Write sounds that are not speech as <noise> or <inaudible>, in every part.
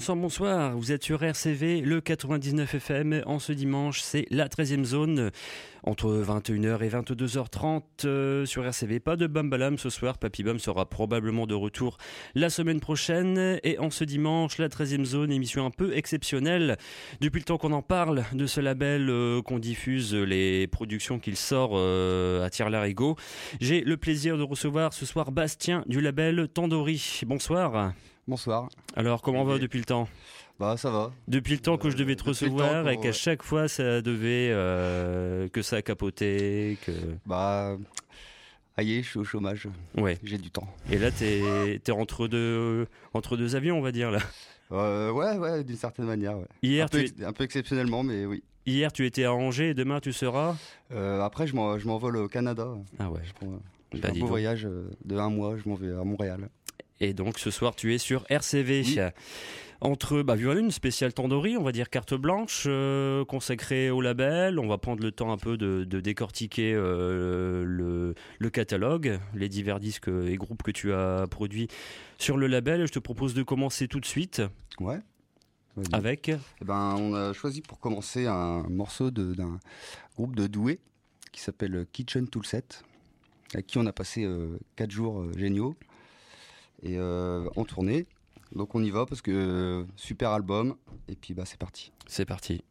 Bonsoir, bonsoir. Vous êtes sur RCV, le 99 FM. En ce dimanche, c'est la 13e zone. Entre 21h et 22h30 euh, sur RCV. Pas de Bambalam ce soir. Papy Bam sera probablement de retour la semaine prochaine. Et en ce dimanche, la 13e zone, émission un peu exceptionnelle. Depuis le temps qu'on en parle de ce label, euh, qu'on diffuse les productions qu'il sort euh, à Tire-Larigot, j'ai le plaisir de recevoir ce soir Bastien du label Tandori. Bonsoir. Bonsoir. Alors, comment va depuis le temps? Bah ça va. Depuis le temps que je devais te le recevoir et qu'à chaque fois ça devait euh, que ça a capoté, que Bah aïe, je suis au chômage. ouais. J'ai du temps. Et là t'es t'es entre deux entre deux avions on va dire là. Euh, ouais, ouais, d'une certaine manière. Ouais. Hier un, peu, tu un peu exceptionnellement, mais oui. hier tu étais à Angers et demain tu seras Euh, après, je m'en- je m'envole au Canada. ah ouais. Je prends je Bah, un beau voyage euh, de un mois. Je m'en vais à Montréal. Et donc ce soir tu es sur RCV. Oui. Entre bah une spéciale Tandoori, on va dire carte blanche euh, consacrée au label. On va prendre le temps un peu de, de décortiquer euh, le, le catalogue, les divers disques et groupes que tu as produits sur le label. Je te propose de commencer tout de suite Ouais. Avec Eh ben, on a choisi pour commencer un morceau de- d'un groupe de Douai qui s'appelle Kitchen Toolset, avec qui on a passé 4 jours euh, géniaux et euh, en tournée. Donc on y va parce que euh, super album et puis bah c'est parti. C'est parti.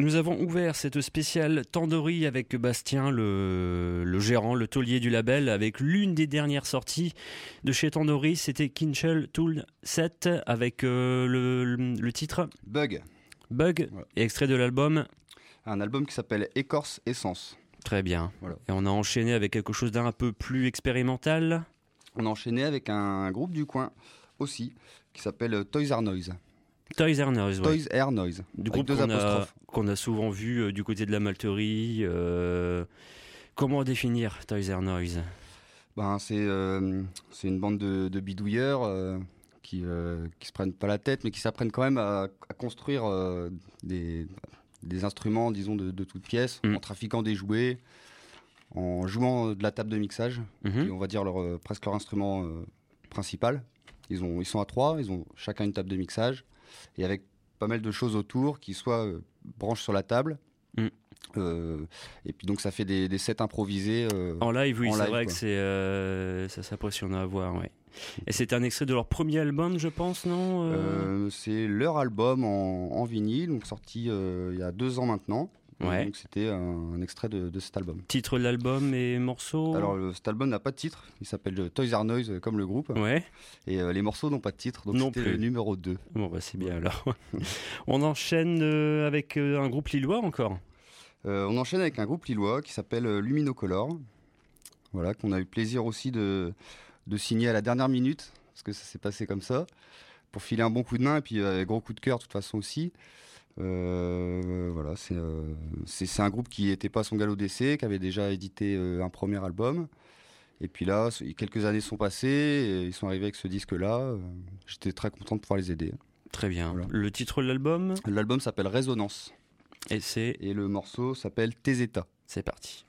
Nous avons ouvert cette spéciale Tandoori avec Bastien, le, le gérant, le taulier du label, avec l'une des dernières sorties de chez Tandoori. C'était Kinchel Tool 7 avec euh, le, le titre Bug, Bug, Ouais. et extrait de l'album. un album qui s'appelle Écorce Essence. Très bien. Voilà. Et on a enchaîné avec quelque chose d'un peu plus expérimental. On a enchaîné avec un groupe du coin aussi qui s'appelle Toys R Noise. Toys R Noise, ouais. Toys R Noise. du groupe qu'on a, a souvent vu euh, du côté de la malterie. euh, comment définir Toys R Noise? Ben, c'est euh, c'est une bande de, de bidouilleurs qui, qui se prennent pas la tête, mais qui s'apprennent quand même à, à construire des, des instruments, disons, de, de toutes pièces, Mm. en trafiquant des jouets, en jouant de la table de mixage, Mhm. qui est, on va dire leur, presque leur instrument principal. Ils, ont, ils sont à trois, ils ont chacun une table de mixage, et avec pas mal de choses autour qui soit euh, branchent sur la table. Mm. Euh, et puis donc ça fait des, des sets improvisés. euh, En live, oui, c'est vrai quoi. que c'est euh, ça s'impressionne à voir, ouais. Et c'est un extrait de leur premier album, je pense, non c'est leur album en, en vinyle, donc sorti il y a deux ans maintenant. Ouais. Donc c'était un, un extrait de, de cet album. Titre de l'album et morceaux Alors le- cet album n'a pas de titre, il s'appelle euh, Toys R Noise euh, comme le groupe, Ouais, et euh, les morceaux n'ont pas de titre, donc c'était le numéro 2. bon bah c'est bien alors. <laughs> On enchaîne euh, avec un groupe lillois encore. On enchaîne avec un groupe lillois qui s'appelle Luminocolor, voilà, qu'on a eu plaisir aussi de, de signer à la dernière minute, parce que ça s'est passé comme ça, pour filer un bon coup de main, et puis euh, gros coup de cœur de toute façon aussi. Euh, voilà, c'est euh, c'est un groupe qui n'était pas à son galop d'essai, qui avait déjà édité euh, un premier album. Et puis là, quelques années sont passées, et ils sont arrivés avec ce disque-là. J'étais très content de pouvoir les aider. Très bien. Voilà. Le titre de l'album? L'album s'appelle Résonance, et c'est? Et le morceau s'appelle Tes états. c'est parti.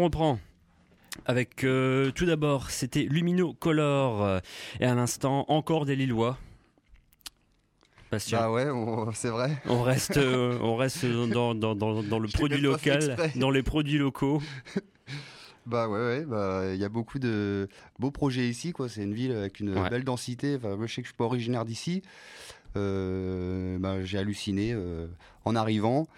On reprend. Avec euh, tout d'abord, c'était Lumino Color euh, et à l'instant encore des Lillois. Bastien, Bah ouais, c'est vrai. on reste, euh, <laughs> on reste dans, dans, dans, dans le Je produit local, dans les produits locaux. <laughs> Bah ouais, ouais, bah il y a beaucoup de beaux projets ici, quoi. C'est une ville avec une Ouais. belle densité. Enfin, moi, je sais que je suis pas originaire d'ici. Euh, bah, j'ai halluciné euh, en arrivant.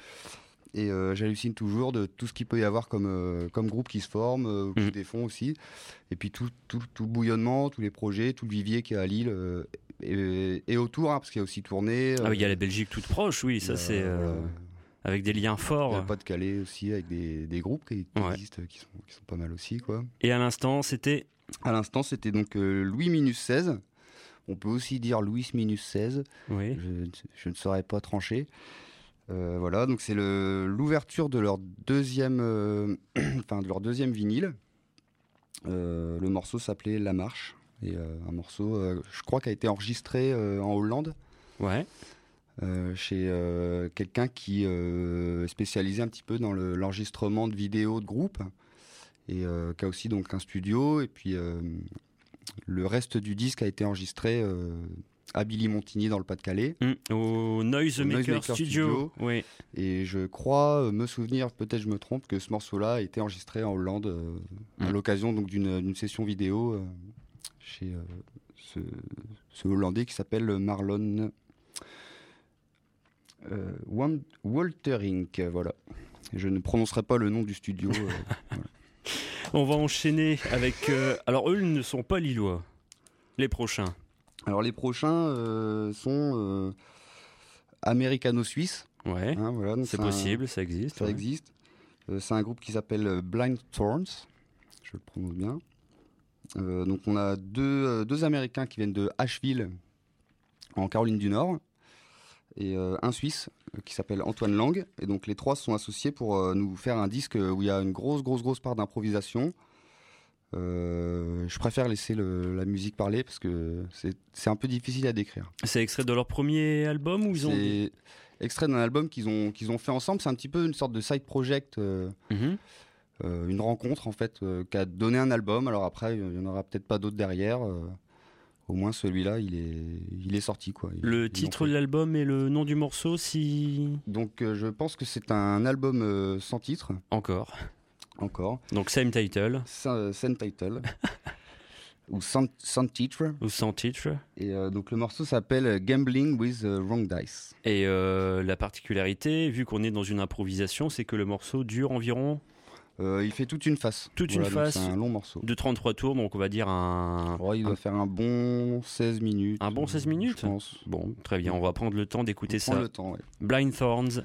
Et euh, j'hallucine toujours de tout ce qu'il peut y avoir comme, euh, comme groupe qui se forme, qui des fonds aussi. Et puis tout, tout, tout le bouillonnement, tous les projets, tout le vivier qu'il y a à Lille euh, et, et autour, hein, parce qu'il y a aussi tourné. Ah oui, il y a la Belgique toute proche, oui, ça c'est euh, avec des liens Il y a forts. le Pas-de-Calais aussi, avec des, des groupes qui, qui Ouais. existent, qui sont, qui sont pas mal aussi, quoi. Et à l'instant, c'était À l'instant, c'était donc euh, Louis Minus 16. On peut aussi dire Louis Minus 16. oui, Je, je ne saurais pas trancher. Euh, voilà, donc c'est l'ouverture de leur deuxième, euh, <clears throat> enfin de leur deuxième vinyle. Euh, le morceau s'appelait La Marche. Et un morceau, je crois, qui a été enregistré en Hollande ouais, chez quelqu'un qui est spécialisé un petit peu dans le- l'enregistrement de vidéos de groupe et qui a aussi donc un studio et puis le reste du disque a été enregistré à Billy Montigny dans le Pas-de-Calais Mm, au Noise Au Maker, Studio. Studio. Oui, et je crois euh, me souvenir peut-être je me trompe que ce morceau-là a été enregistré en Hollande euh, à Mm. l'occasion donc d'une session vidéo euh, chez euh, ce, ce Hollandais qui s'appelle Marlon euh, Walterink, voilà. Je ne prononcerai pas le nom du studio. euh, <laughs> on va enchaîner avec. euh, alors eux, ils ne sont pas lillois. Les prochains. Alors les prochains euh, sont euh, américano-suisses. Ouais, hein, voilà, c'est un- possible, ça existe. Ça ouais. existe. Euh, c'est un groupe qui s'appelle Blind Thorns. Je le prononce bien. Donc on a deux, deux Américains qui viennent de Asheville, en Caroline du Nord, et euh, un Suisse euh, qui s'appelle Antoine Lang. Et donc les trois se sont associés pour euh, nous faire un disque où il y a une grosse, grosse, grosse part d'improvisation. Euh, je préfère laisser le- la musique parler parce que c'est un peu difficile à décrire. C'est extrait de leur premier album ou ils ont. C'est extrait d'un album qu'ils ont, qu'ils ont fait ensemble. C'est un petit peu une sorte de side project. euh, Mhm. euh, une rencontre en fait qui a donné un album. Alors après, il y en aura peut-être pas d'autres derrière. au moins celui-là, il est, il est sorti quoi. Ils- Le titre de l'album et le nom du morceau, si. Donc je pense que c'est un album sans titre Encore. Encore, Donc, same title sans title <laughs> ou sans, sans titre. ou sans titre. Et euh, donc le morceau s'appelle Gambling with the Wrong Dice. Et euh, la particularité, vu qu'on est dans une improvisation, c'est que le morceau dure environ Euh, il fait toute une face. Toute une face. C'est un long morceau. de 33 tours, donc on va dire un. Ouais, il doit faire un bon 16 minutes. Un bon 16 minutes Je pense. Bon, très bien, on va prendre le temps d'écouter ça. le temps, ouais. Blind Thorns.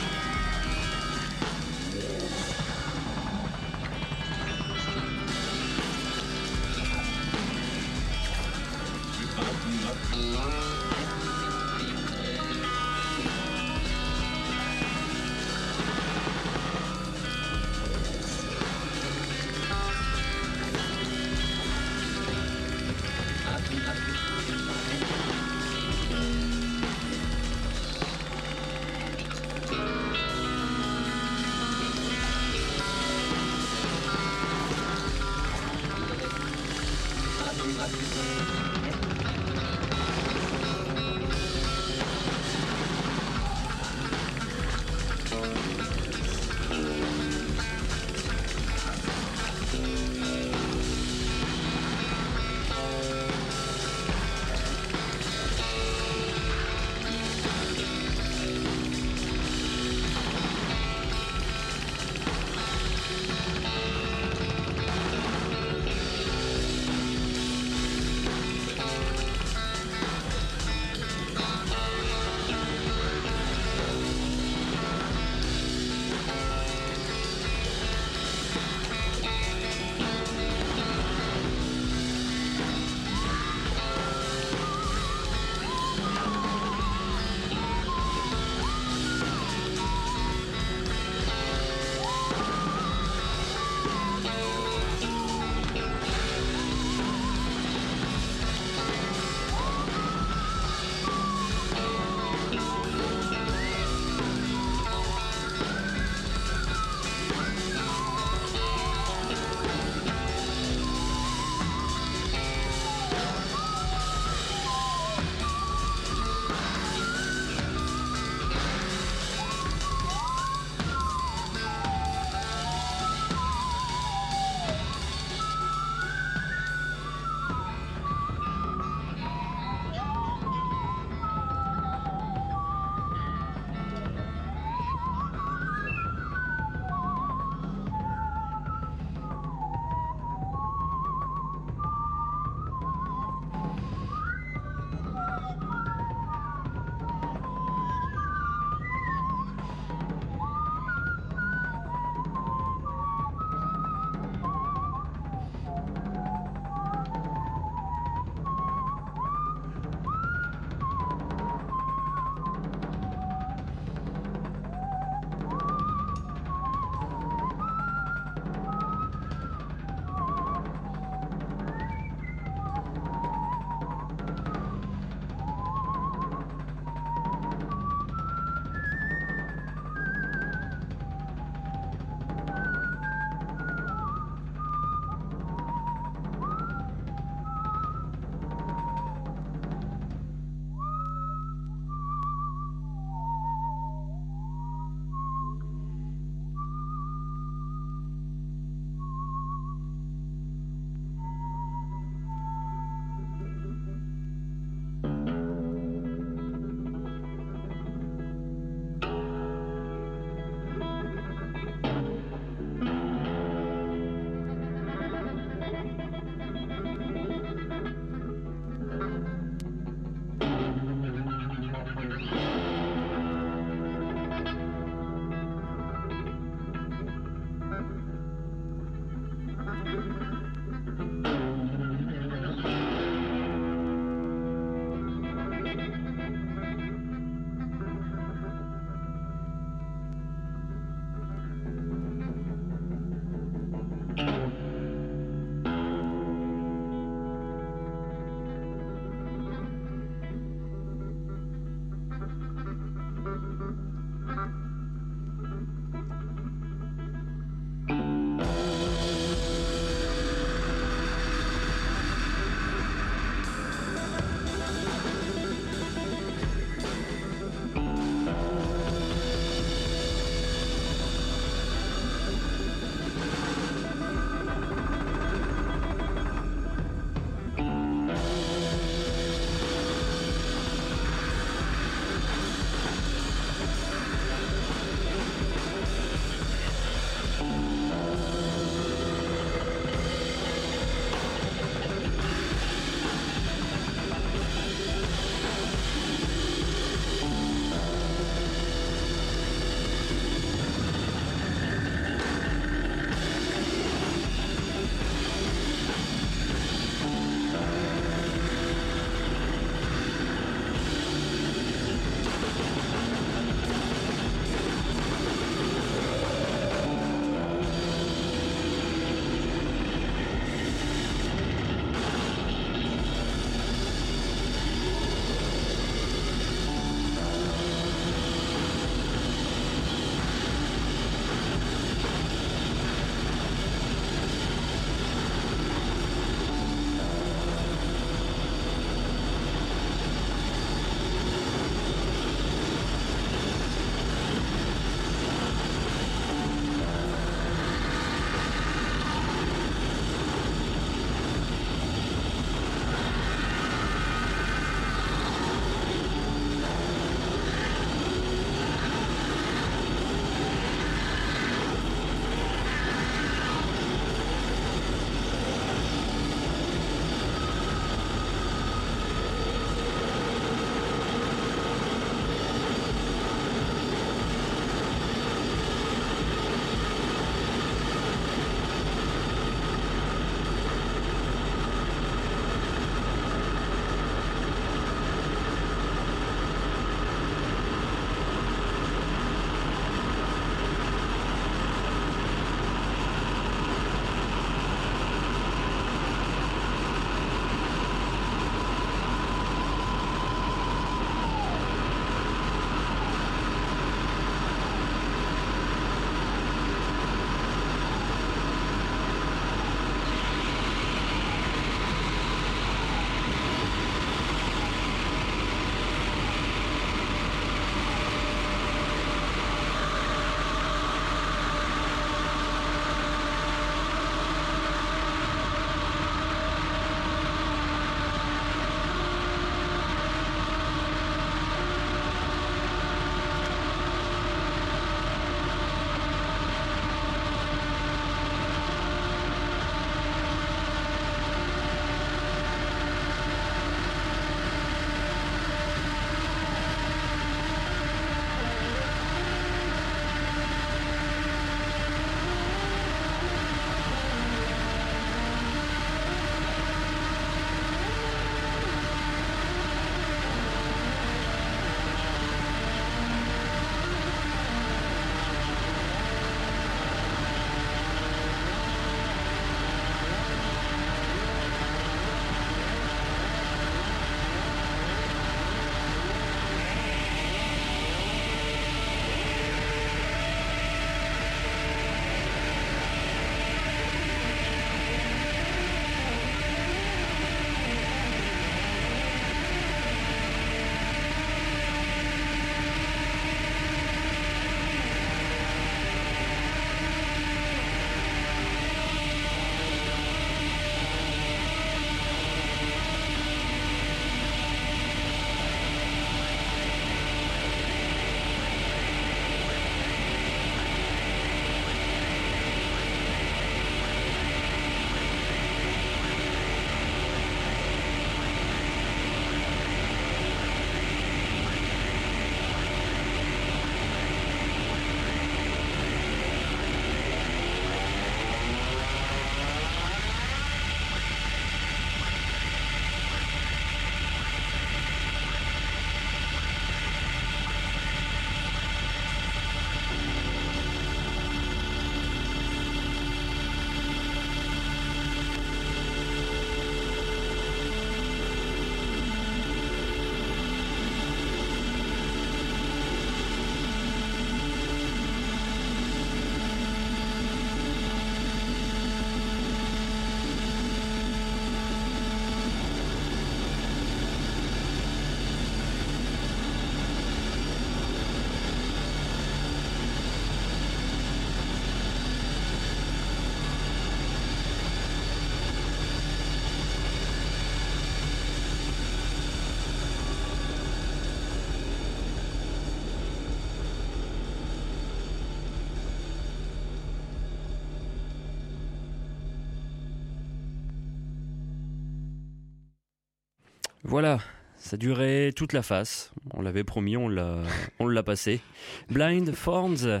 Voilà, ça durait toute la face. On l'avait promis, on l'a, passé. Blind Forms,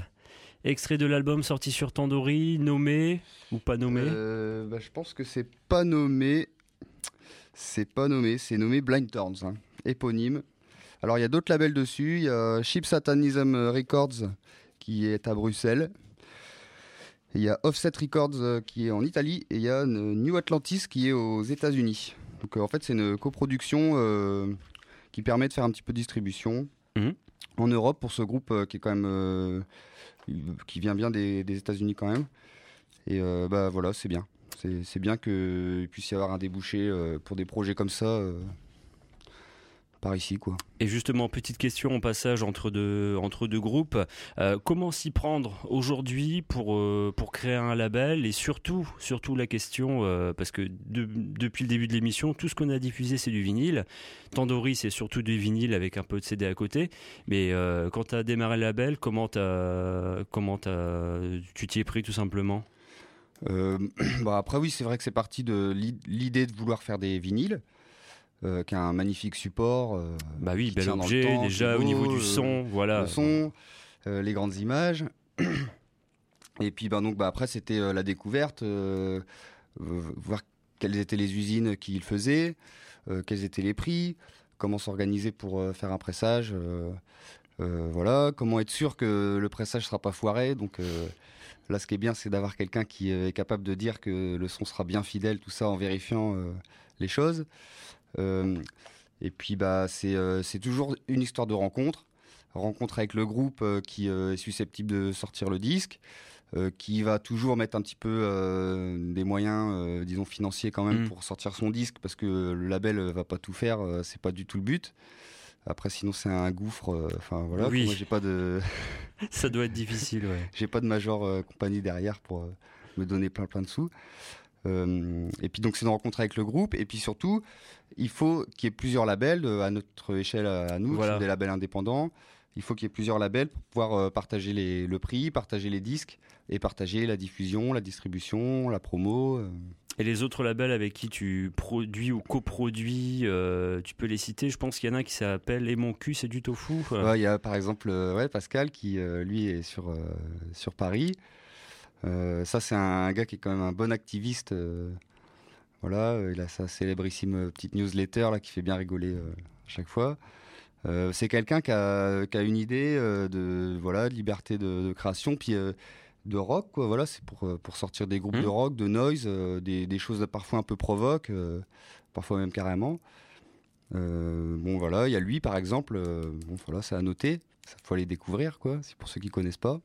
extrait de l'album sorti sur Tandoori, nommé ou pas nommé? Euh, bah, je pense que c'est pas nommé. C'est pas nommé, c'est nommé Blind Turns, hein, éponyme. Alors il y a d'autres labels dessus. Il y a Cheap Satanism Records qui est à Bruxelles. Il y a Offset Records euh, qui est en Italie et il y a New Atlantis qui est aux États-Unis. Donc euh, en fait c'est une coproduction euh, qui permet de faire un petit peu de distribution Mhm. en Europe pour ce groupe euh, qui est quand même qui vient bien des, des États-Unis quand même. Et bah voilà, c'est bien. C'est bien qu'il puisse y avoir un débouché pour des projets comme ça par ici, quoi. Et justement, petite question en passage entre deux, entre deux groupes. Euh, comment s'y prendre aujourd'hui pour, euh, pour créer un label Et surtout, surtout la question, euh, parce que de- depuis le début de l'émission, tout ce qu'on a diffusé, c'est du vinyle. Tandoori, c'est surtout du vinyle avec un peu de CD à côté. Mais quand tu as démarré le label, comment, t'as- comment t'as- tu t'y es pris tout simplement? <clears throat> Bah après, oui, c'est vrai que c'est parti de l'i- l'idée de vouloir faire des vinyles, euh, qui a un magnifique support. euh, Bah oui, bel objet, temps, déjà au niveau du euh, son, voilà. le son, euh, les grandes images. <clears throat> Et puis ben, donc, bah, après, c'était la découverte, voir quelles étaient les usines qui le faisaient, quels étaient les prix, comment s'organiser pour faire un pressage. euh, voilà, comment être sûr que le pressage sera pas foiré. Donc euh, là, ce qui est bien, c'est d'avoir quelqu'un qui est capable de dire que le son sera bien fidèle, tout ça en vérifiant euh, les choses. Euh, et puis bah c'est euh, c'est toujours une histoire de rencontre, rencontre avec le groupe euh, qui est susceptible de sortir le disque, qui va toujours mettre un petit peu des moyens, disons financiers quand même Mm. pour sortir son disque parce que le label euh, va pas tout faire, c'est pas du tout le but. Après sinon c'est un gouffre, enfin voilà. Oui. Moi j'ai pas de <laughs> Ça doit être difficile, ouais. <laughs> j'ai pas de major compagnie derrière pour me donner plein plein de sous. Euh, et puis donc c'est une rencontre avec le groupe et puis surtout il faut qu'il y ait plusieurs labels euh, à notre échelle à, nous, Voilà. des labels indépendants. Il faut qu'il y ait plusieurs labels pour pouvoir euh, partager les, le prix, partager les disques et partager la diffusion, la distribution, la promo. Et les autres labels avec qui tu produis ou coproduis, euh, tu peux les citer? Je pense qu'il y en a un qui s'appelle Et mon cul, c'est du tofu. Ouais, Il y a par exemple ouais, Pascal qui euh, lui est sur, euh, sur Paris. Euh, ça c'est un gars qui est quand même un bon activiste. euh, voilà, euh, il a sa célébrissime petite newsletter là qui fait bien rigoler à chaque fois. Euh, c'est quelqu'un qui a, qui a une idée euh, de voilà de liberté de, de création puis euh, de rock quoi. Voilà, c'est pour pour sortir des groupes Mhm. de rock, de noise, des, des choses parfois un peu provoques, parfois même carrément. Bon voilà, il y a lui par exemple. bon voilà, c'est à noter. Ça faut aller découvrir quoi. C'est pour ceux qui connaissent pas.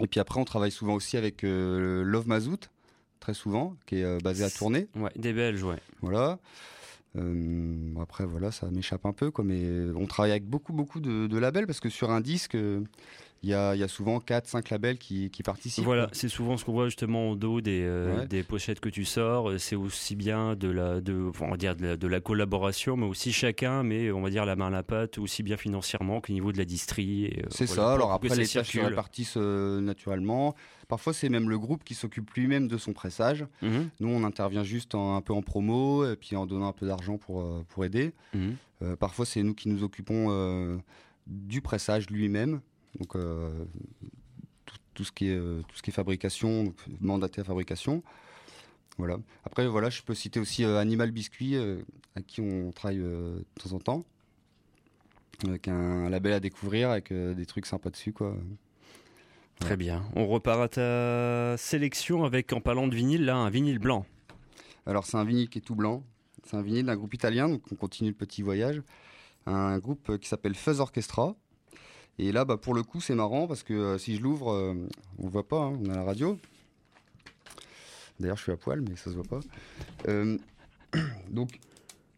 Et puis après, on travaille souvent aussi avec euh, Love Mazout, très souvent, qui est euh, basé à Tournai. Ouais, des Belges, ouais. Voilà. Euh, après, voilà, ça m'échappe un peu, quoi, mais on travaille avec beaucoup, beaucoup de, de labels parce que sur un disque, il y, a, il y a souvent 4-5 labels qui, qui participent. Voilà, c'est souvent ce qu'on voit justement au dos des, euh, Ouais. des pochettes que tu sors. Euh, C'est aussi bien de la, de, on va dire de la, de la collaboration, mais aussi chacun met, on va dire, la main à la pâte, aussi bien financièrement qu'au niveau de la distrie. euh, C'est voilà, ça. Alors après, les tâches se répartissent euh, naturellement. Parfois, c'est même le groupe qui s'occupe lui-même de son pressage. Mhm, Nous, on intervient juste en- un peu en promo et puis en donnant un peu d'argent pour, euh, pour aider. mhm. Parfois, c'est nous qui nous occupons du pressage lui-même. Donc, euh, tout, tout ce qui est, euh, tout ce qui est fabrication, donc, mandaté à fabrication. Voilà. Après, voilà, je peux citer aussi euh, Animal Biscuit, à qui on travaille de temps en temps. Avec un label à découvrir, avec des trucs sympas dessus, quoi. Très bien. On repart à ta sélection avec, en parlant de vinyle, là, un vinyle blanc. Alors, c'est un vinyle qui est tout blanc. C'est un vinyle d'un groupe italien, donc on continue le petit voyage. Un groupe qui s'appelle Fuzz Orchestra. Et là, bah, pour le coup, c'est marrant parce que euh, si je l'ouvre, euh, on ne voit pas, hein, on a la radio. D'ailleurs, je suis à poil, mais ça se voit pas. Euh, <clears throat> donc,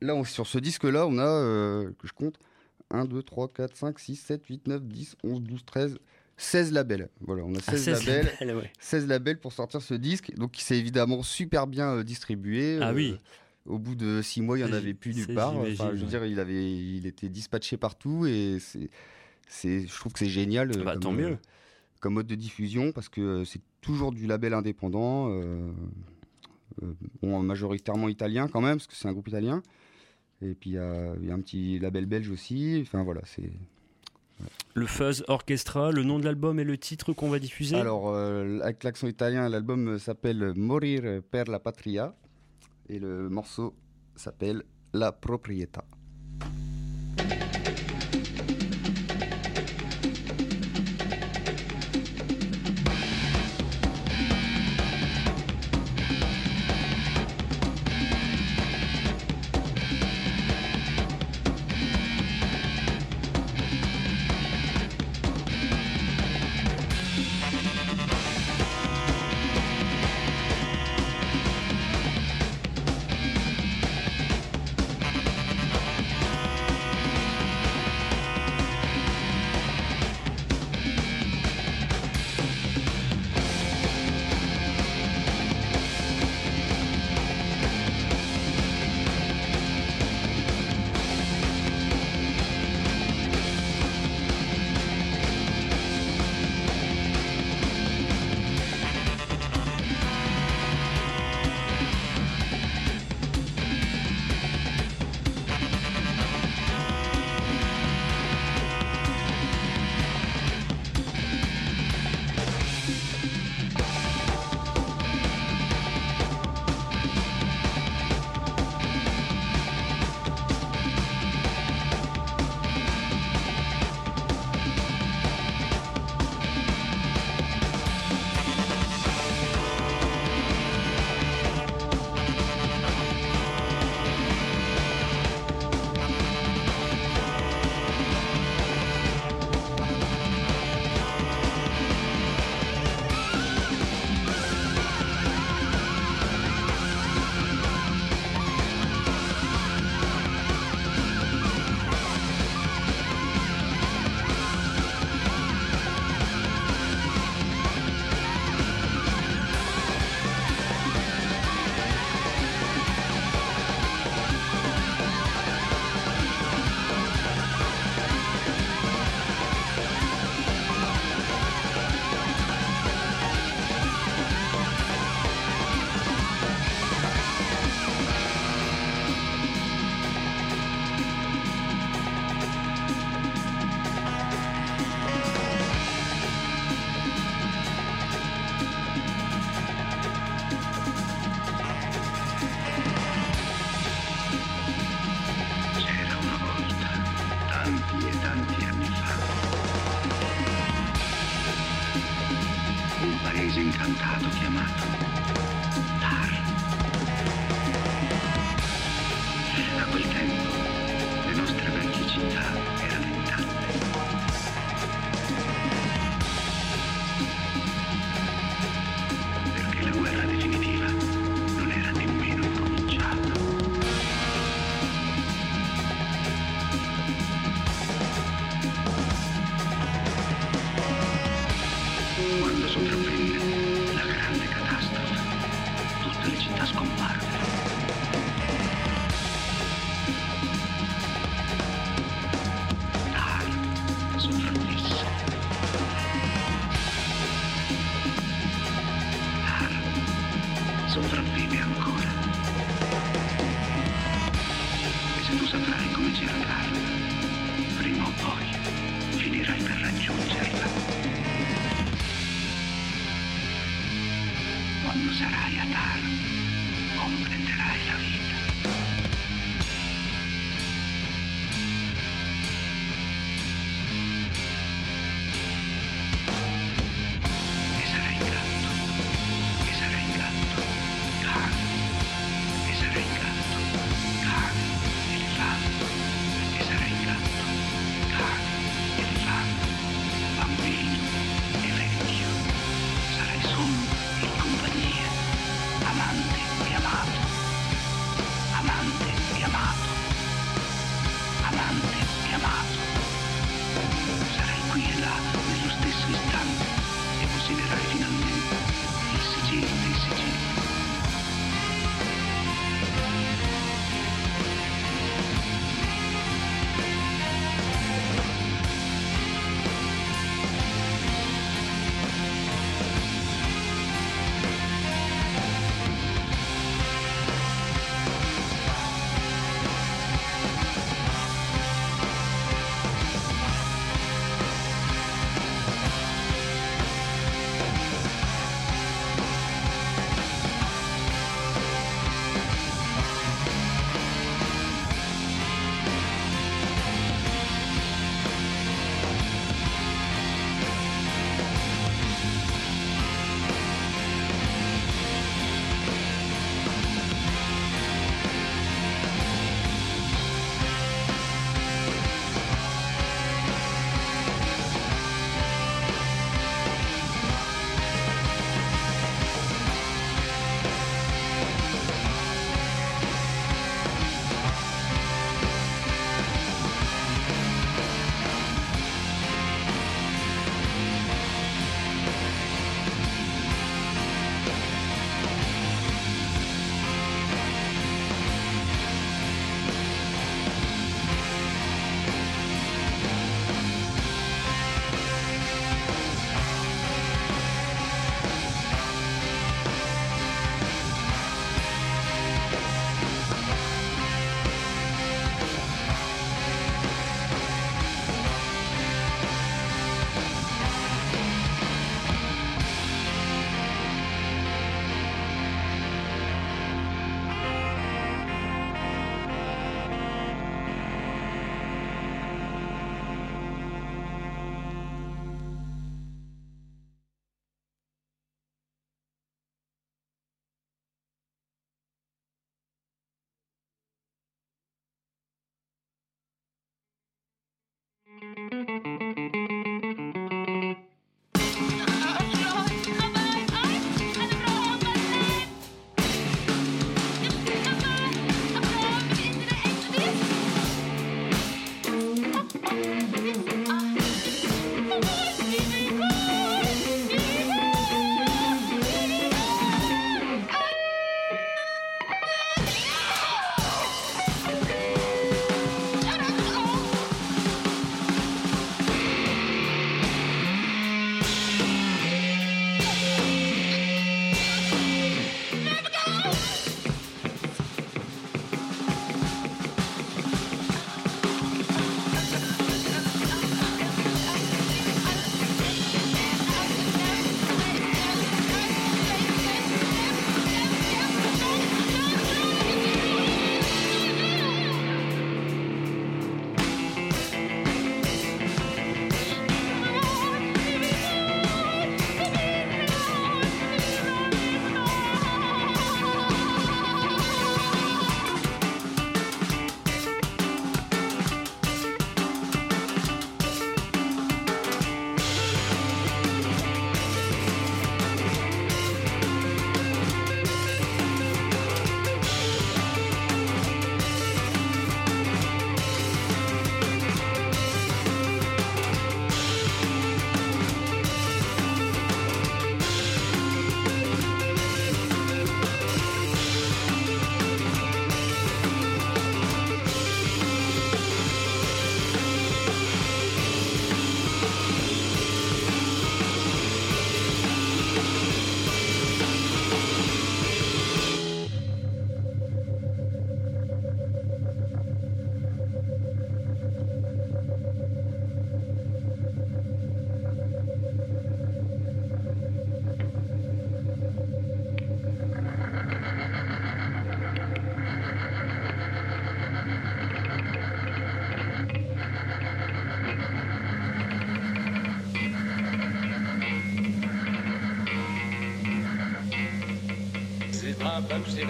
là, on- sur ce disque-là, on a, euh, que je compte, 1, 2, 3, 4, 5, 6, 7, 8, 9, 10, 11, 12, 13, 16 labels. Voilà, on a 16, Ah, 16 labels. <laughs> labels, ouais. 16 labels pour sortir ce disque, donc qui s'est évidemment super bien euh, distribué. Ah Euh, oui. Au bout de 6 mois, il n'y en avait plus nulle part. Enfin, je veux ouais. dire, il, avait, il était dispatché partout et c'est, je trouve que c'est génial. euh, Bah, comme, tant euh, mieux. comme mode de diffusion parce que euh, c'est toujours du label indépendant, euh, euh, bon, majoritairement italien quand même, parce que c'est un groupe italien. Et puis il y, a il y a un petit label belge aussi. Enfin voilà, c'est. Le Fuzz Orchestra, le nom de l'album et le titre qu'on va diffuser? Alors, euh, avec l'accent italien, l'album s'appelle Morir per la Patria. Et le morceau s'appelle La Proprietà.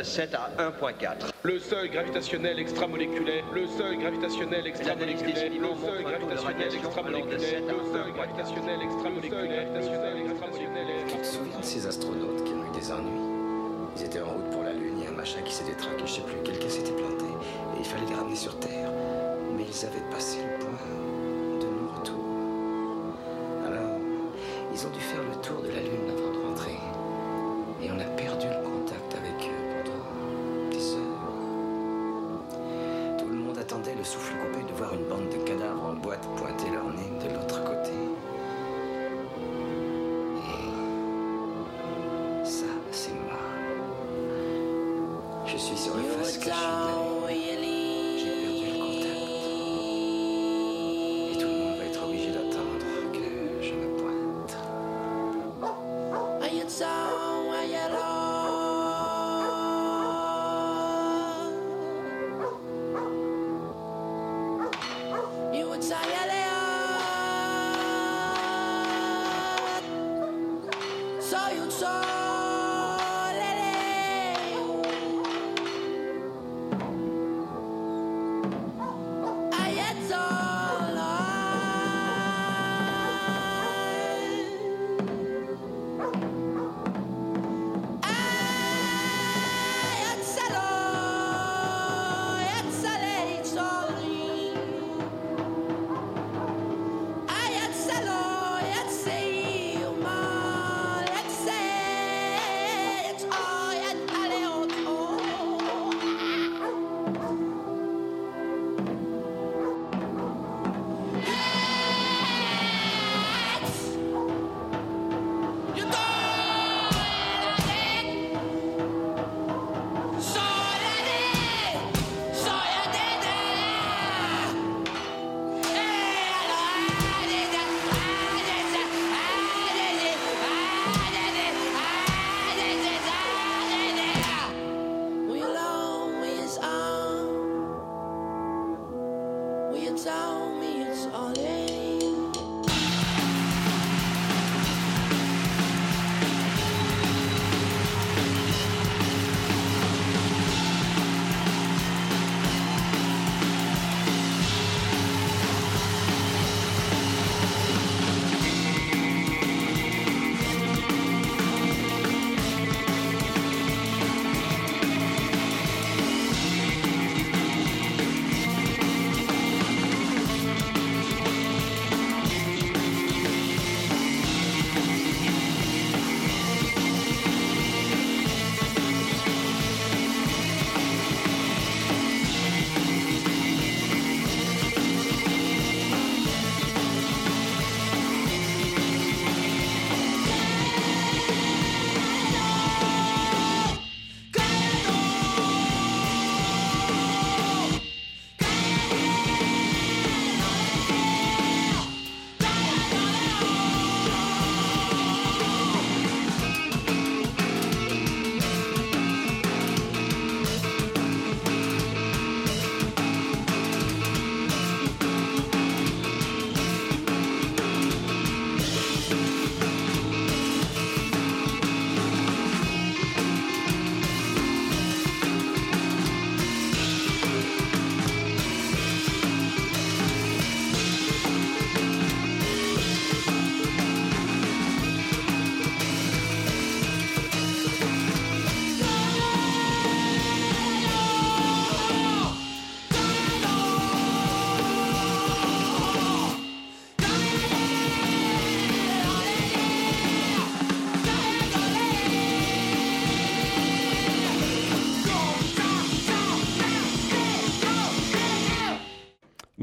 de 7 à 1.4. Le seuil gravitationnel extramoléculaire, le seuil gravitationnel extramoléculaire, le seuil gravitationnel extramoléculaire, le seuil gravitationnel extramoléculaire, gravitationnel extramoléculaire. Tu te souviens de ces astronautes qui ont eu des ennuis Ils étaient en route pour la Lune, il y a un machin qui s'est détraqué, je sais plus, quelqu'un s'était planté, et il fallait les ramener sur Terre. Mais ils avaient passé le point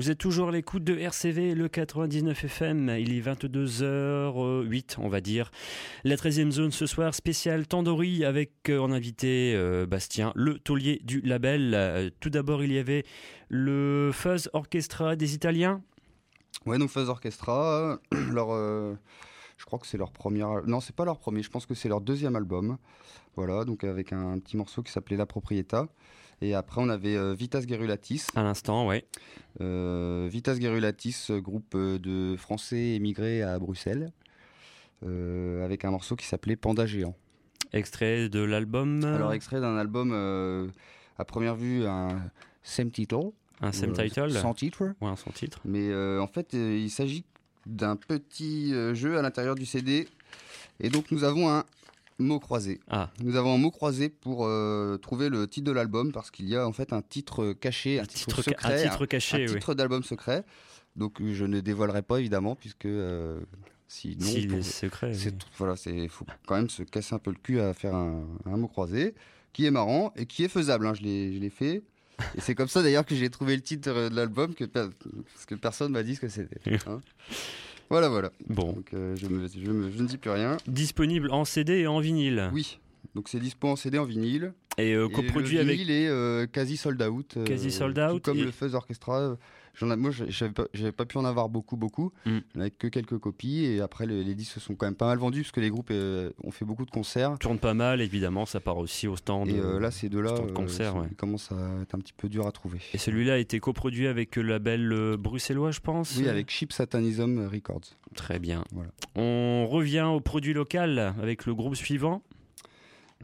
Vous êtes toujours à l'écoute de RCV, le 99 FM. Il est 22h08, on va dire. La 13e zone ce soir, spécial Tandoori avec euh, en invité euh, Bastien, le taulier du label. Euh, tout d'abord, il y avait le Fuzz Orchestra des Italiens. Ouais, donc Fuzz Orchestra, <clears throat> leur, je crois que c'est leur premier. Non, c'est pas leur premier. Je pense que c'est leur deuxième album. Voilà, donc avec un petit morceau qui s'appelait La Proprietà. Et après, on avait euh, Vitas Gerulatis. À l'instant, ouais. Euh, Vitas Gerulatis, euh, groupe de Français émigrés à Bruxelles, avec un morceau qui s'appelait Panda géant. Extrait de l'album. Alors extrait d'un album à première vue un same title, un same title. sans titre, Ouais, son titre. mais en fait il s'agit d'un petit jeu à l'intérieur du CD, et donc nous avons un mot croisé. Ah, Nous avons un mot croisé pour euh, trouver le titre de l'album parce qu'il y a en fait un titre caché, un, titre, secret, un titre caché, un oui. titre d'album secret. Donc euh, je ne dévoilerai pas évidemment puisque euh, sinon Si, pour- les secrets. c'est oui. tout- voilà, c'est faut quand même se casser un peu le cul à faire un, mot croisé qui est marrant et qui est faisable. hein, je l'ai je l'ai fait. Et c'est comme ça d'ailleurs que j'ai trouvé le titre de l'album que parce que personne m'a dit ce que c'était. hein. <laughs> Voilà, voilà. Bon, Donc euh, je, me- je me- je ne dis plus rien. disponible en CD et en vinyle. Oui. Donc c'est dispo en CD en vinyle. Et euh, Et coproduit le avec. vinyle est euh, quasi sold out. Quasi sold tout out, Comme et- le Fuzz Orchestra. Euh, moi, j'avais pas, pas pu en avoir beaucoup, beaucoup. Mm. J'en avais que quelques copies. Et après, les, les disques se sont quand même pas mal vendus parce que les groupes euh, ont fait beaucoup de concerts. Tourne pas mal, évidemment, ça part aussi au stand. Et euh, là, ces deux-là, de concert, euh, ouais. commencent à être un petit peu dur à trouver. Et celui-là a été coproduit avec le label euh, bruxellois, je pense. Oui, avec Cheap Satanism Records. Très bien. Voilà. On revient au produit local avec le groupe suivant.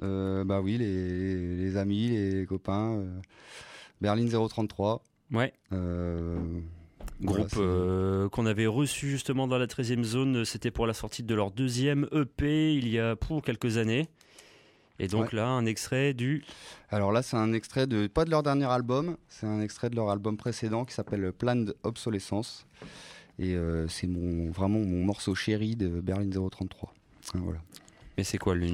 Euh, bah oui, les, les amis, les copains. euh, Berlin 033. Ouais. euh, Groupe euh, qu'on avait reçu justement dans la 13e zone. C'était pour la sortie de leur deuxième EP il y a pour quelques années. Et donc Ouais. là, un extrait du. Alors là, c'est un extrait de pas de leur dernier album, c'est un extrait de leur album précédent qui s'appelle Planned Obsolescence. Et euh, c'est mon vraiment mon morceau chéri de Berlin 033. Hein, voilà. Mais c'est quoi le.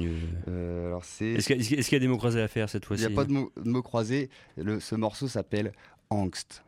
Euh, alors c'est Est-ce qu'il y, a- est-ce qu'il y a des mots croisés à faire cette il fois-ci n'y a pas de mots de mots croisés. Le- ce morceau s'appelle. Angst,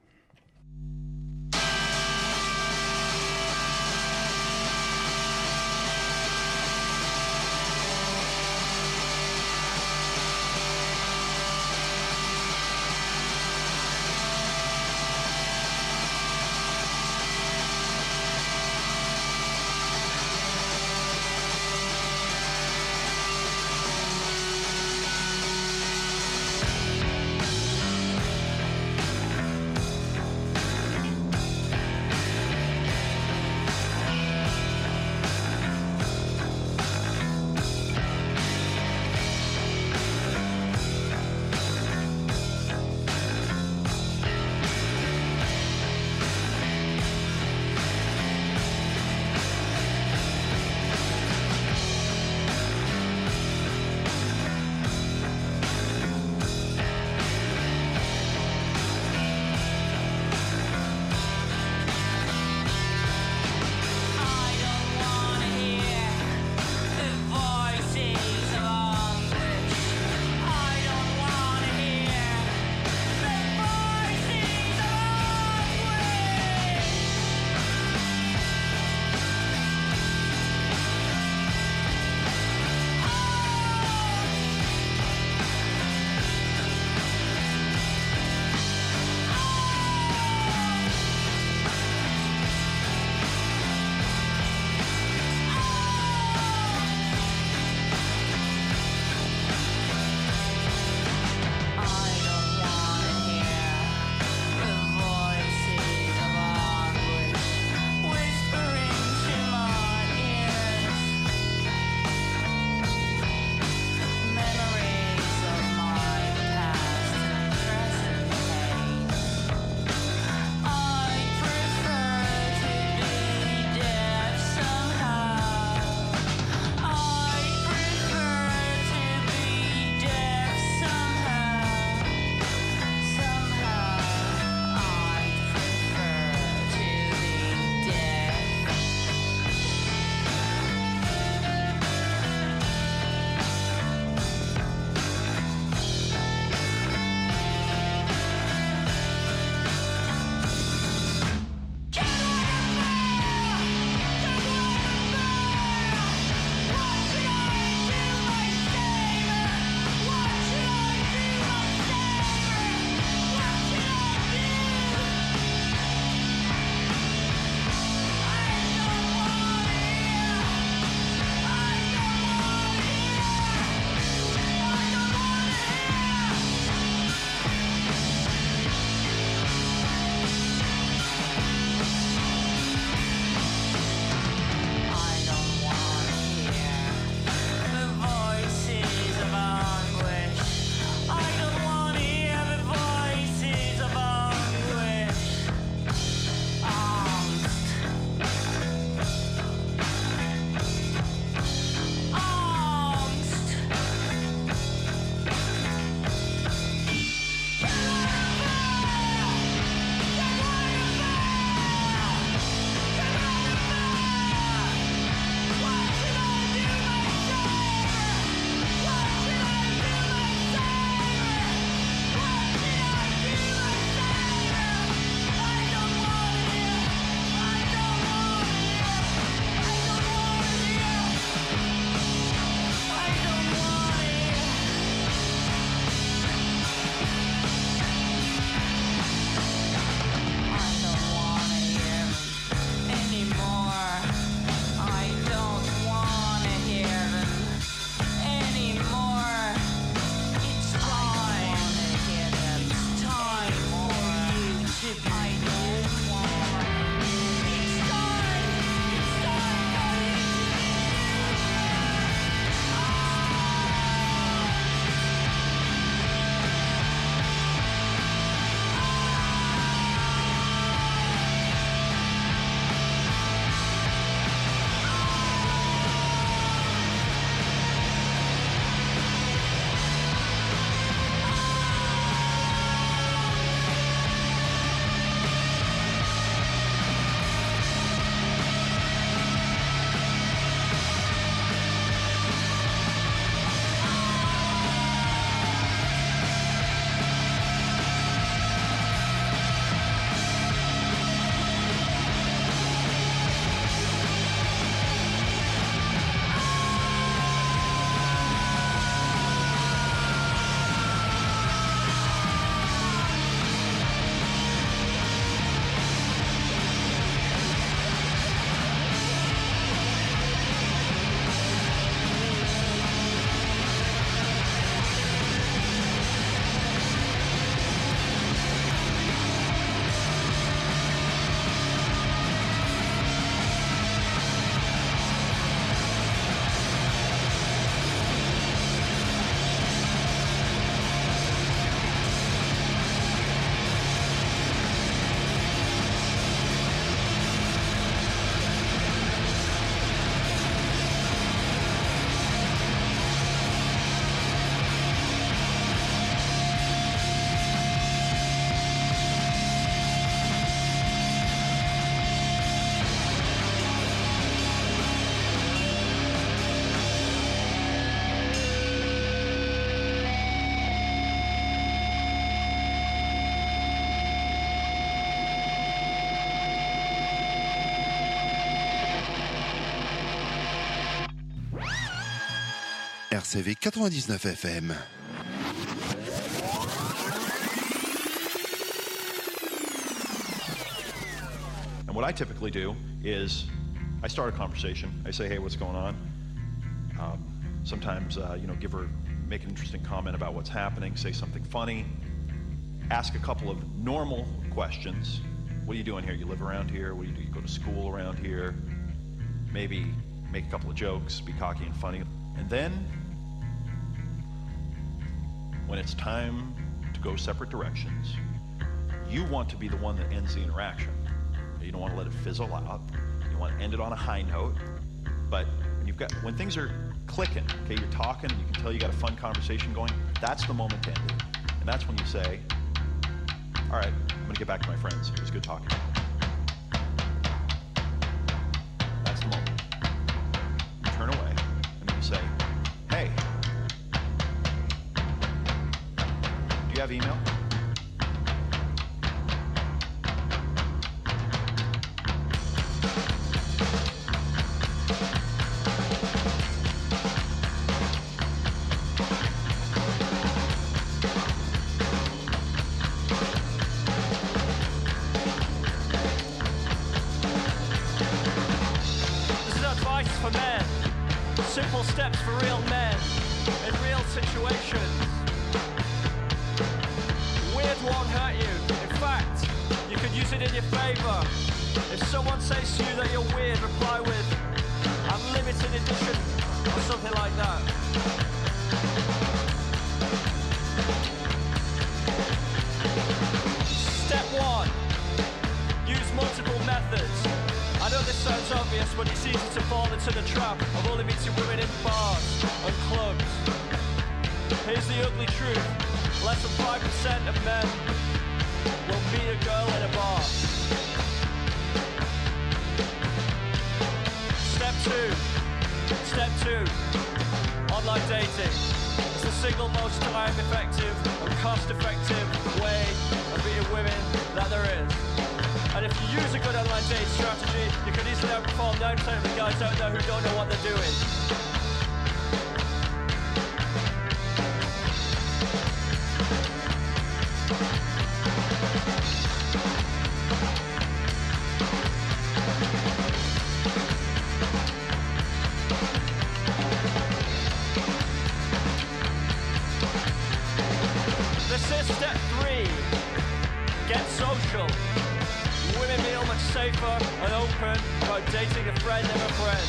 RCV 99 FM. And what I typically do is I start a conversation. I say, hey, what's going on? Um, sometimes, uh, you know, give her, make an interesting comment about what's happening, say something funny, ask a couple of normal questions. What are you doing here? You live around here? What do you do? You go to school around here? Maybe make a couple of jokes, be cocky and funny. And then, when it's time to go separate directions, you want to be the one that ends the interaction. You don't want to let it fizzle out. You want to end it on a high note. But when you've got when things are clicking, okay, you're talking, you can tell you got a fun conversation going. That's the moment to end it, and that's when you say, "All right, I'm going to get back to my friends. It was good talking." Much and open about dating a friend of a friend.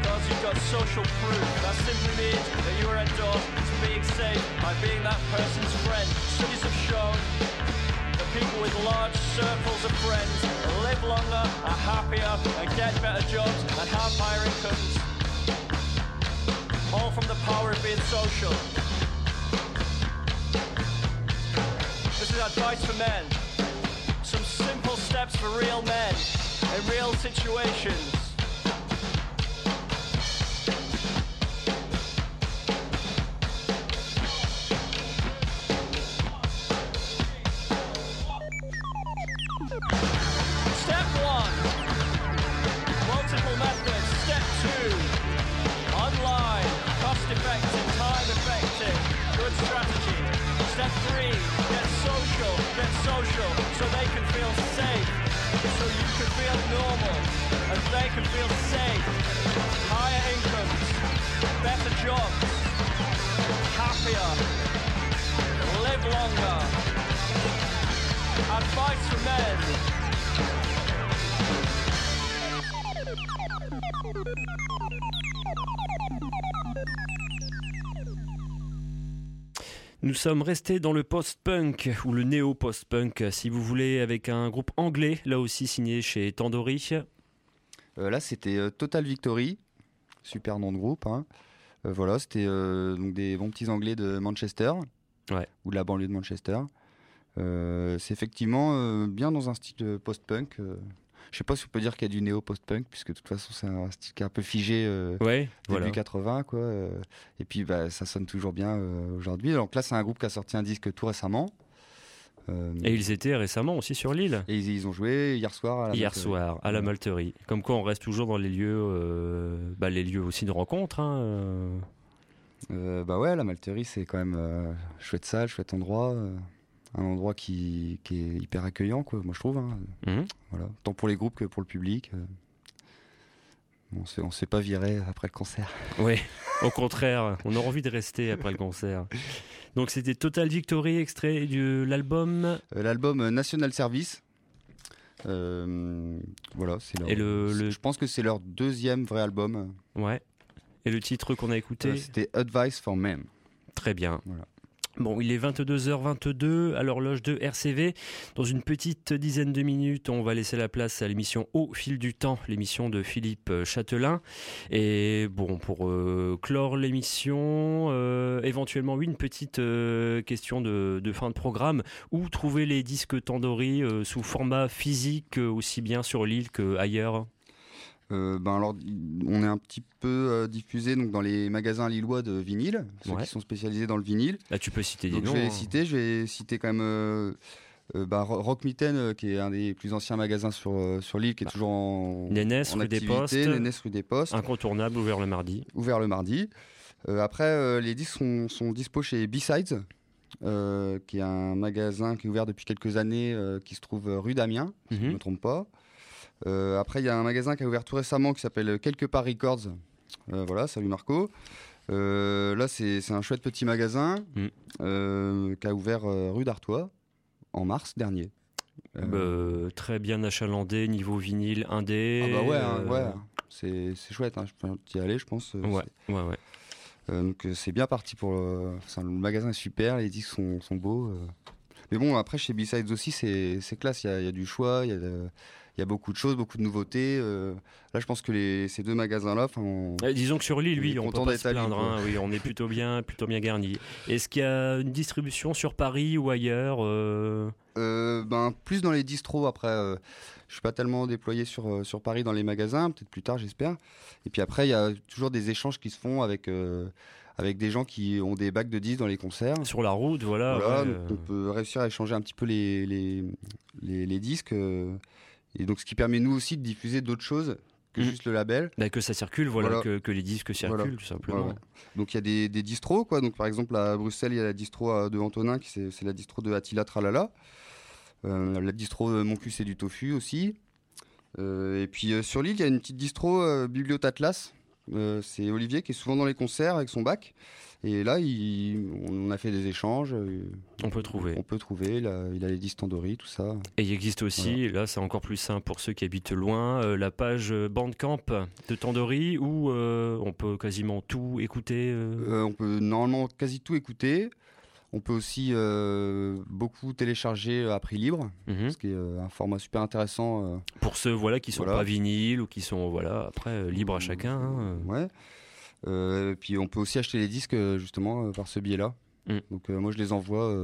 Because you've got social proof. That simply means that you are endorsed as being safe by being that person's friend. Studies have shown that people with large circles of friends live longer, are happier, and get better jobs and have higher incomes. All from the power of being social. This is advice for men. For real men in real situations. Sommes restés dans le post-punk ou le néo-post-punk, si vous voulez, avec un groupe anglais, là aussi signé chez Tandori. Euh, là, c'était euh, Total Victory, super nom de groupe. hein. Euh, voilà, c'était euh, donc des bons petits Anglais de Manchester, Ouais. ou de la banlieue de Manchester. C'est effectivement bien dans un style post-punk. Je sais pas si on peut dire qu'il y a du néo-post-punk, puisque de toute façon, c'est un style qui est un peu figé. euh, Ouais, début voilà. 80 quoi euh, et puis bah, ça sonne toujours bien euh, aujourd'hui donc là c'est un groupe qui a sorti un disque tout récemment Euh, Et ils étaient récemment aussi sur l'île. et ils, ils ont joué hier soir. À la Hier Malterie. soir, à la Malterie. Comme quoi, on reste toujours dans les lieux, bah, les lieux aussi de rencontre. hein, bah ouais, la Malterie, c'est quand même chouette salle, chouette endroit. Un endroit qui, qui est hyper accueillant, quoi, moi je trouve. hein. Mhm. Voilà. Tant pour les groupes que pour le public. euh. On on s'est pas viré après le concert. Oui, au contraire, on a envie de rester après le concert. Donc c'était Total Victory, extrait de l'album. Euh, L'album euh, National Service. euh, voilà, c'est leur- Et le- le- Je pense que c'est leur deuxième vrai album. Ouais. Et le titre qu'on a écouté Euh, C'était Advice for Men. Très bien. Voilà. Bon, il est 22h22 à l'horloge de RCV. Dans une petite dizaine de minutes, on va laisser la place à l'émission Au fil du temps, l'émission de Philippe Châtelain. Et bon, pour euh, clore l'émission, euh, éventuellement, oui, une petite euh, question de, fin de programme. Où trouver les disques Tandoori euh, sous format physique, euh, aussi bien sur l'île qu'ailleurs? Euh, ben alors, on est un petit peu euh, diffusé donc, dans les magasins lillois de vinyle, ceux Ouais. qui sont spécialisés dans le vinyle. Là, tu peux citer des Donc, noms. je vais les hein. citer. Je vais citer quand même euh, euh, bah, Ro- Rock Mitten, qui est un des plus anciens magasins sur, sur l'île, qui est toujours en, Nénès, en rue des activité. Postes. Nénès, rue des Postes, Incontournable, ouvert le mardi. ouvert le mardi. Après, les disques sont, sont dispo chez B-Sides, qui est un magasin qui est ouvert depuis quelques années, qui se trouve rue d'Amiens, si je ne Mhm. me trompe pas. Euh, après, il y a un magasin qui a ouvert tout récemment qui s'appelle Quelque part Records. Euh, voilà, salut Marco. Euh, là, c'est un chouette petit magasin Mm. euh, qui a ouvert rue d'Artois en mars dernier. Euh, Bah, très bien achalandé, niveau vinyle, indé. ah bah ouais, hein, euh, ouais, c'est chouette. Hein, je peux y aller, je pense. Ouais, ouais, ouais. Euh, donc c'est bien parti pour le... enfin, le magasin est super, les disques sont, sont beaux. Mais bon, après chez B-Sides aussi, c'est classe, il y a, il y a du choix, il y, a de- il y a beaucoup de choses, beaucoup de nouveautés. euh. Là, je pense que les, ces deux magasins-là, Euh, disons que sur On oui, est on peut pas se Lille, plaindre. hein, oui, on est plutôt bien, <laughs> plutôt bien garni. Est-ce qu'il y a une distribution sur Paris ou ailleurs euh, Euh, ben, plus dans les distros après. euh, je suis pas tellement déployé sur, sur Paris dans les magasins, peut-être plus tard, j'espère. Et puis après, il y a toujours des échanges qui se font avec, avec des gens qui ont des bacs de disques dans les concerts. sur la route Voilà. Voilà, ouais, donc on peut réussir à échanger un petit peu les, les, les, les disques. Euh, et donc, ce qui permet nous aussi de diffuser d'autres choses que Mhm. juste le label. bah, que ça circule, voilà, Voilà. Que, que les disques circulent, Voilà. tout simplement. Donc il y a des, des distros, quoi. Donc par exemple à Bruxelles, il y a la distro euh, de Antonin, qui c'est la distro de Attila Tralala. Euh, la distro de Mon cul c'est du tofu aussi. Euh, et puis euh, sur l'île, il y a une petite distro euh, Bibliothatlas. Euh, c'est Olivier qui est souvent dans les concerts avec son bac. Et là, il- on a fait des échanges. euh, On peut trouver. On peut trouver. Il a, il a les disques Tandoori, tout ça. Et il existe aussi, là c'est encore plus simple pour ceux qui habitent loin, euh, la page euh, Bandcamp de Tandoori où euh, on peut quasiment tout écouter. euh, on peut normalement quasi tout écouter. On peut aussi euh, beaucoup télécharger à prix libre, mhm. ce qui est euh, un format super intéressant. euh, Pour ceux voilà, qui sont Voilà. pas vinyles ou qui sont voilà, après libres à chacun. hein. Ouais. Euh, puis on peut aussi acheter les disques euh, justement euh, par ce biais-là. Mm. Donc moi je les envoie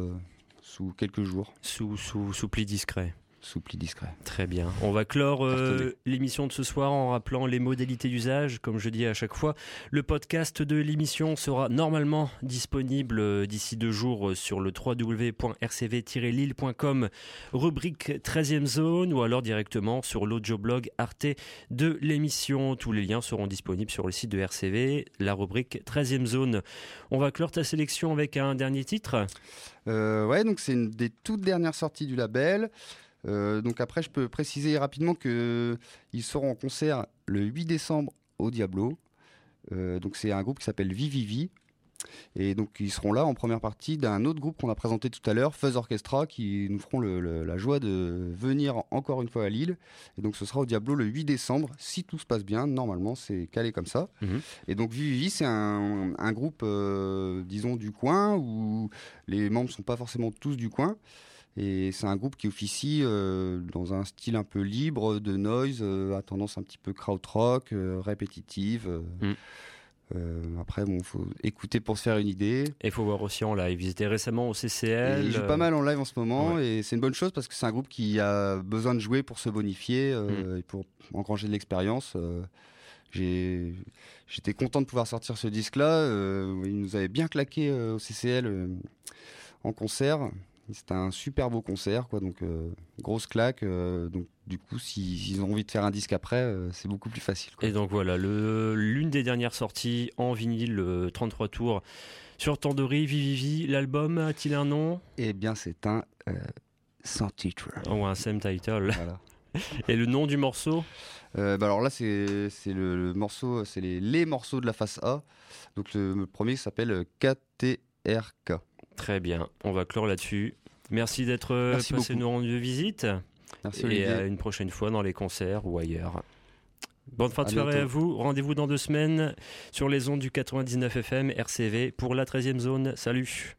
sous quelques jours, Sous, sous, sous pli discret. Sous pli discret. Très bien. On va clore euh, l'émission de ce soir en rappelant les modalités d'usage. Comme je dis à chaque fois, le podcast de l'émission sera normalement disponible euh, d'ici deux jours euh, sur le www.rcv-lille.com, rubrique 13e zone, ou alors directement sur l'audioblog Arte de l'émission. Tous les liens seront disponibles sur le site de RCV, la rubrique 13e zone. On va clore ta sélection avec un dernier titre? Euh, ouais, donc c'est une des toutes dernières sorties du label. Euh, donc après, je peux préciser rapidement que ils seront en concert le 8 décembre au Diablo. Euh, donc c'est un groupe qui s'appelle Vivivi. Et donc ils seront là en première partie d'un autre groupe qu'on a présenté tout à l'heure, Fuzz Orchestra, qui nous feront le- le- la joie de venir encore une fois à Lille. Et donc ce sera au Diablo le 8 décembre, si tout se passe bien. Normalement, c'est calé comme ça. Mhm. Et donc Vivivi, c'est un, un groupe, euh, disons, du coin, où les membres sont pas forcément tous du coin. Et c'est un groupe qui officie euh, dans un style un peu libre de noise, euh, à tendance un petit peu euh, répétitive. euh. Mm. Euh, après, bon, faut écouter pour se faire une idée. Et il faut voir aussi en live. Ils étaient récemment au CCL. il joue euh, pas mal en live en ce moment et c'est une bonne chose parce que c'est un groupe qui a besoin de jouer pour se bonifier euh, et pour engranger de l'expérience. J'étais content de pouvoir sortir ce disque-là. euh, il nous avait bien claqué euh, au CCL euh, en concert. C'était un super beau concert, quoi. Donc euh, grosse claque. euh, donc du coup, si- s'ils ont envie de faire un disque après, euh, c'est beaucoup plus facile. quoi. Et donc voilà, le- l'une des dernières sorties en vinyle, le 33 tours sur Tandoori, Vivivi. L'album a-t-il un nom? Eh bien, c'est un sans titre. Ou un same title Voilà. <laughs> Et le nom du morceau? Euh, bah alors là, c'est le, le morceau, c'est les, les morceaux de la face A. Donc le, le premier s'appelle KTRK. Très bien, on va clore là-dessus. Merci d'être euh, passé beaucoup. nous rendre visite. Merci Et Olivier. à une prochaine fois dans les concerts ou ailleurs. Bonne fin de À soirée à vous. Rendez-vous dans deux semaines sur les ondes du 99 FM RCV pour la 13e zone. Salut